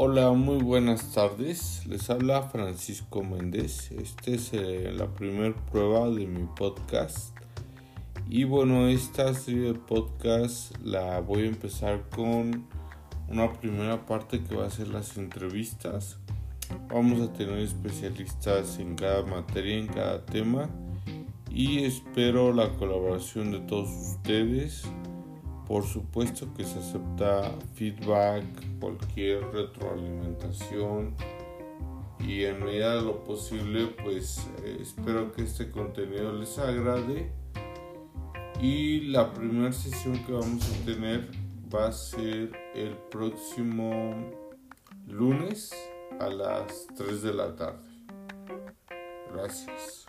Hola, muy buenas tardes. Les habla Francisco Méndez. Esta es eh, la primera prueba de mi podcast. Y bueno, esta serie de podcast la voy a empezar con una primera parte que va a ser las entrevistas. Vamos a tener especialistas en cada materia, en cada tema. Y espero la colaboración de todos ustedes por supuesto que se acepta feedback, cualquier retroalimentación y en medida de lo posible pues eh, espero que este contenido les agrade y la primera sesión que vamos a tener va a ser el próximo lunes a las 3 de la tarde. Gracias.